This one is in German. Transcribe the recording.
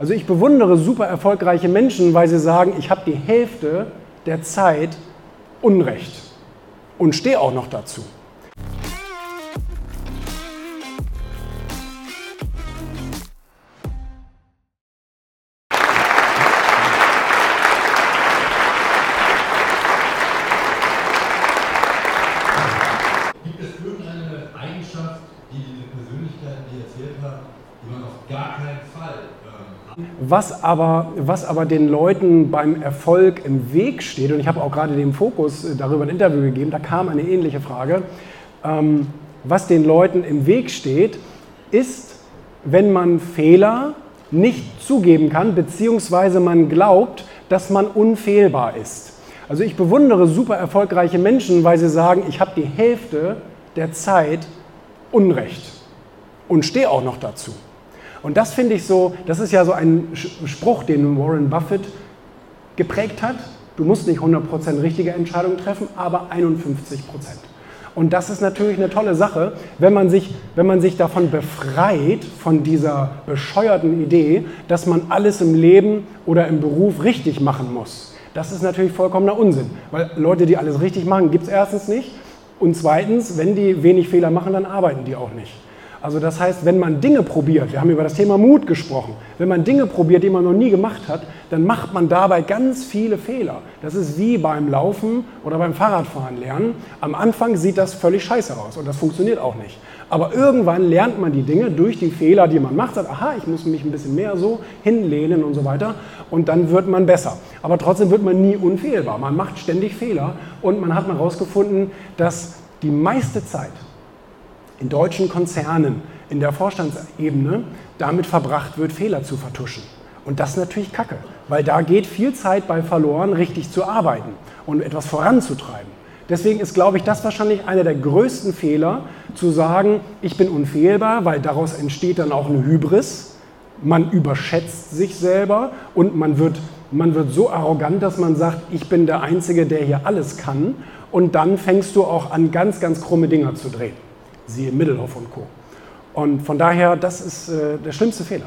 Also ich bewundere super erfolgreiche Menschen, weil sie sagen, ich habe die Hälfte der Zeit Unrecht und stehe auch noch dazu. Gibt es irgendeine Eigenschaft, die diese Persönlichkeit, die erzählt habt, Was aber, was aber den Leuten beim Erfolg im Weg steht, und ich habe auch gerade dem Fokus äh, darüber ein Interview gegeben, da kam eine ähnliche Frage, ähm, was den Leuten im Weg steht, ist, wenn man Fehler nicht zugeben kann, beziehungsweise man glaubt, dass man unfehlbar ist. Also ich bewundere super erfolgreiche Menschen, weil sie sagen, ich habe die Hälfte der Zeit Unrecht und stehe auch noch dazu. Und das finde ich so, das ist ja so ein Spruch, den Warren Buffett geprägt hat. Du musst nicht 100% richtige Entscheidungen treffen, aber 51%. Und das ist natürlich eine tolle Sache, wenn man, sich, wenn man sich davon befreit, von dieser bescheuerten Idee, dass man alles im Leben oder im Beruf richtig machen muss. Das ist natürlich vollkommener Unsinn, weil Leute, die alles richtig machen, gibt es erstens nicht. Und zweitens, wenn die wenig Fehler machen, dann arbeiten die auch nicht. Also das heißt, wenn man Dinge probiert, wir haben über das Thema Mut gesprochen, wenn man Dinge probiert, die man noch nie gemacht hat, dann macht man dabei ganz viele Fehler. Das ist wie beim Laufen oder beim Fahrradfahren lernen. Am Anfang sieht das völlig scheiße aus und das funktioniert auch nicht. Aber irgendwann lernt man die Dinge durch die Fehler, die man macht, sagt, aha, ich muss mich ein bisschen mehr so hinlehnen und so weiter und dann wird man besser. Aber trotzdem wird man nie unfehlbar. Man macht ständig Fehler und man hat mal herausgefunden, dass die meiste Zeit, in deutschen Konzernen in der Vorstandsebene damit verbracht wird, Fehler zu vertuschen. Und das ist natürlich Kacke, weil da geht viel Zeit bei verloren, richtig zu arbeiten und etwas voranzutreiben. Deswegen ist, glaube ich, das wahrscheinlich einer der größten Fehler, zu sagen, ich bin unfehlbar, weil daraus entsteht dann auch eine Hybris. Man überschätzt sich selber und man wird, man wird so arrogant, dass man sagt, ich bin der Einzige, der hier alles kann. Und dann fängst du auch an, ganz, ganz krumme Dinger zu drehen siehe Middelhoff und Co. Und von daher, das ist äh, der schlimmste Fehler.